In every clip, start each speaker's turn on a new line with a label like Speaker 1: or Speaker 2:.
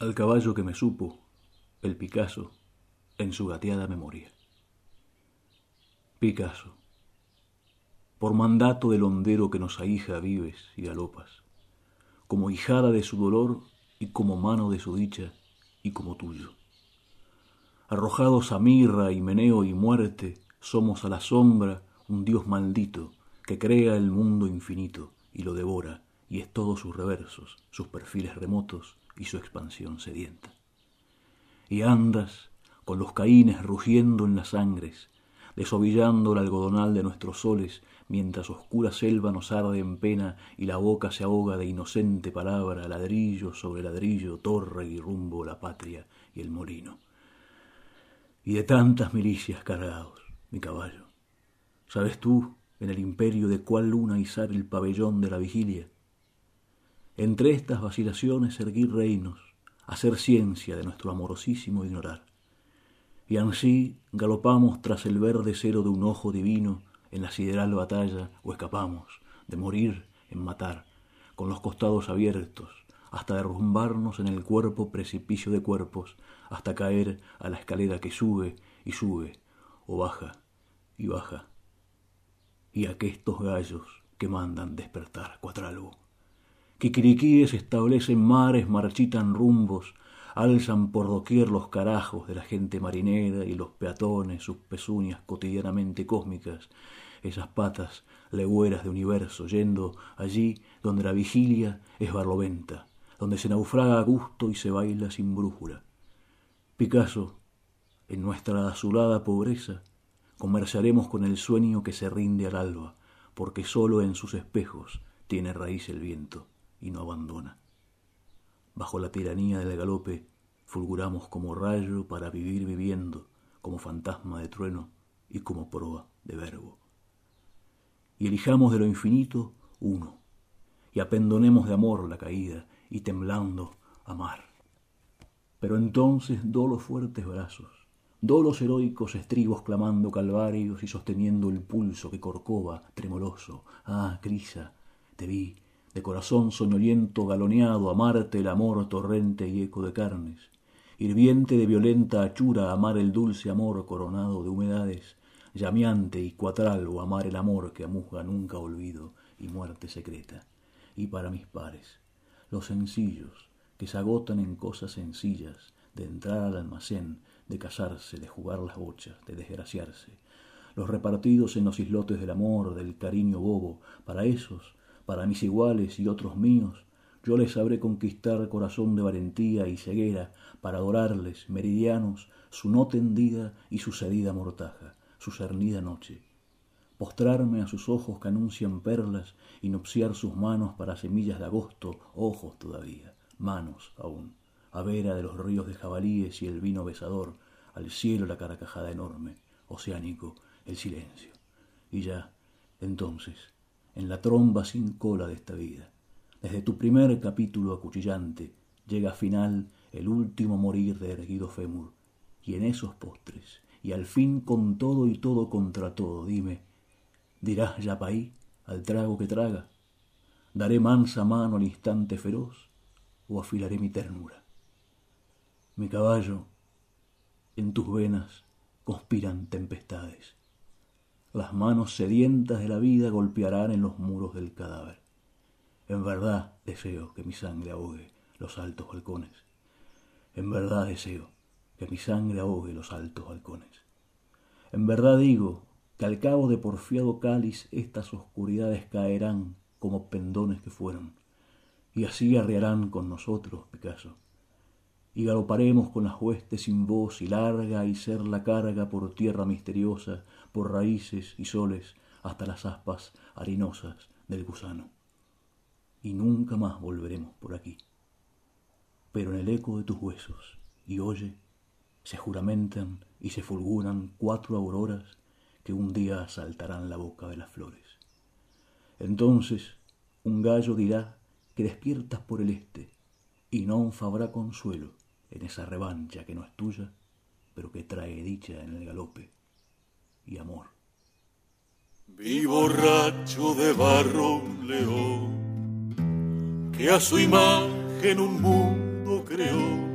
Speaker 1: al caballo que me supo, el Picasso, en su gateada memoria. Picasso, por mandato del hondero que nos ahija vives y galopas, como hijada de su dolor y como mano de su dicha y como tuyo. Arrojados a mirra y meneo y muerte, somos a la sombra un dios maldito que crea el mundo infinito y lo devora, y es todos sus reversos, sus perfiles remotos, y su expansión sedienta. Y andas con los caínes rugiendo en las sangres, desovillando el algodonal de nuestros soles, mientras oscura selva nos arde en pena y la boca se ahoga de inocente palabra, ladrillo sobre ladrillo, torre y rumbo la patria y el molino. Y de tantas milicias cargados, mi caballo. ¿Sabes tú en el imperio de cuál luna izar el pabellón de la vigilia? Entre estas vacilaciones erguir reinos, hacer ciencia de nuestro amorosísimo ignorar. Y ansí galopamos tras el verde cero de un ojo divino en la sideral batalla o escapamos de morir en matar, con los costados abiertos, hasta derrumbarnos en el cuerpo precipicio de cuerpos, hasta caer a la escalera que sube y sube, o baja y baja. Y aquestos gallos que mandan despertar cuatralgo Quiquiriquíes establecen mares, marchitan rumbos, alzan por doquier los carajos de la gente marinera y los peatones sus pezuñas cotidianamente cósmicas, esas patas legüeras de universo, yendo allí donde la vigilia es barloventa, donde se naufraga a gusto y se baila sin brújula. Picasso, en nuestra azulada pobreza, conversaremos con el sueño que se rinde al alba, porque sólo en sus espejos tiene raíz el viento y no abandona. Bajo la tiranía del galope, fulguramos como rayo para vivir viviendo, como fantasma de trueno y como proa de verbo. Y elijamos de lo infinito uno, y apendonemos de amor la caída, y temblando amar. Pero entonces do los fuertes brazos, do los heroicos estribos clamando calvarios y sosteniendo el pulso que corcova, tremoloso. Ah, Crisa, te vi, de corazón soñoliento galoneado, amarte el amor torrente y eco de carnes, hirviente de violenta achura, amar el dulce amor coronado de humedades, llameante y cuatralgo, amar el amor que amusga nunca olvido y muerte secreta. Y para mis pares, los sencillos, que se agotan en cosas sencillas, de entrar al almacén, de casarse, de jugar las bochas, de desgraciarse, los repartidos en los islotes del amor, del cariño bobo, para esos para mis iguales y otros míos, yo les sabré conquistar corazón de valentía y ceguera para adorarles, meridianos, su no tendida y su cedida mortaja, su cernida noche. Postrarme a sus ojos que anuncian perlas y nupciar sus manos para semillas de agosto, ojos todavía, manos aún, a vera de los ríos de jabalíes y el vino besador, al cielo la carcajada enorme, oceánico, el silencio. Y ya, entonces, en la tromba sin cola de esta vida. Desde tu primer capítulo acuchillante llega final el último morir de erguido fémur, y en esos postres, y al fin con todo y todo contra todo, dime, ¿dirás ya paí al trago que traga? ¿Daré mansa mano al instante feroz o afilaré mi ternura? Mi caballo, en tus venas conspiran tempestades las manos sedientas de la vida golpearán en los muros del cadáver. En verdad deseo que mi sangre ahogue los altos balcones. En verdad deseo que mi sangre ahogue los altos balcones. En verdad digo que al cabo de porfiado cáliz estas oscuridades caerán como pendones que fueron, y así arriarán con nosotros, Picasso y galoparemos con las huestes sin voz y larga y ser la carga por tierra misteriosa, por raíces y soles, hasta las aspas harinosas del gusano. Y nunca más volveremos por aquí. Pero en el eco de tus huesos, y oye, se juramentan y se fulguran cuatro auroras que un día asaltarán la boca de las flores. Entonces un gallo dirá que despiertas por el este, y no habrá consuelo en esa revancha que no es tuya, pero que trae dicha en el galope y amor.
Speaker 2: Vi borracho de barro león, que a su imagen un mundo creó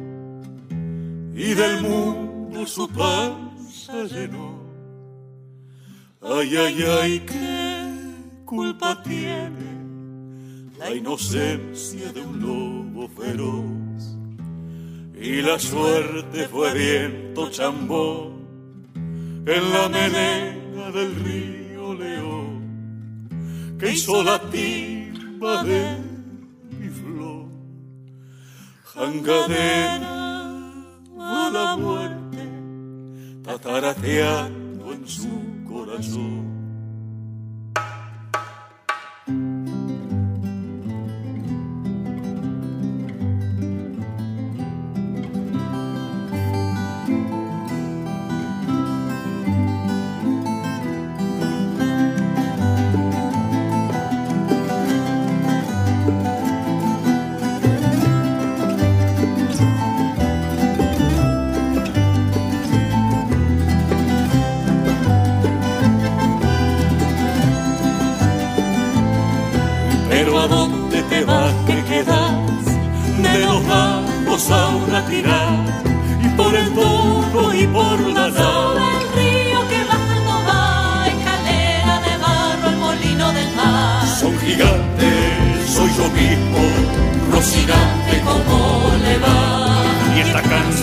Speaker 1: y del mundo su panza llenó. Ay, ay, ay, qué culpa tiene la inocencia de un lobo feroz. Y la suerte fue viento chambón en la melena del río León, que hizo la timba de mi flor. Jangadera a la muerte, tatarateando en su corazón.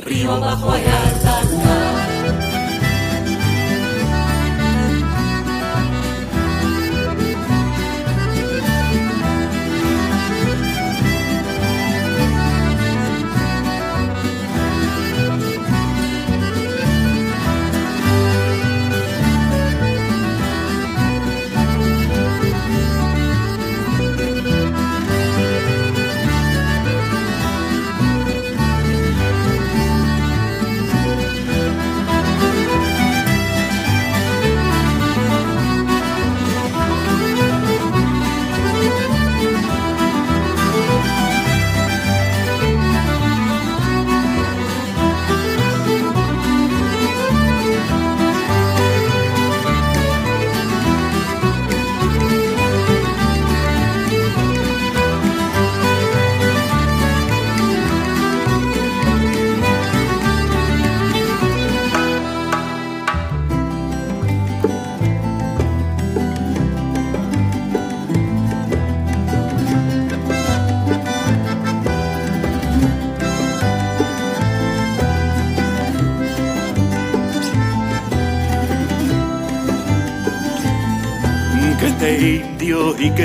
Speaker 1: río abajo hay alta.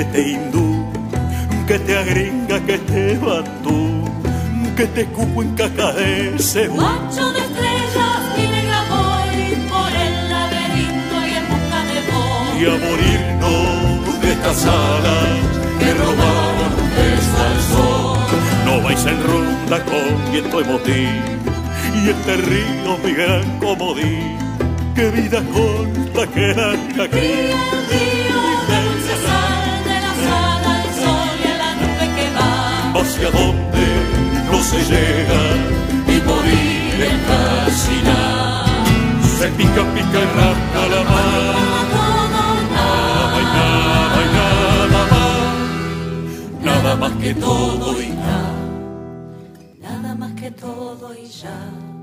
Speaker 1: Te hindú, que te agringa, que te batú, que te cupo en cacaese.
Speaker 2: Macho de estrellas y negra voy por el laberinto y en busca de vos.
Speaker 1: Y a morirnos de estas alas que robaron un beso al sol. No vais en ronda con viento emotivo y este río mi gran comodín. Que vida corta que larga
Speaker 2: que
Speaker 1: hacia donde no se llega y morir en fascinar. Se pica, pica y rasca la mano. Nada y nada y nada más. Nada más que todo y
Speaker 2: ya. Nada más que todo y ya.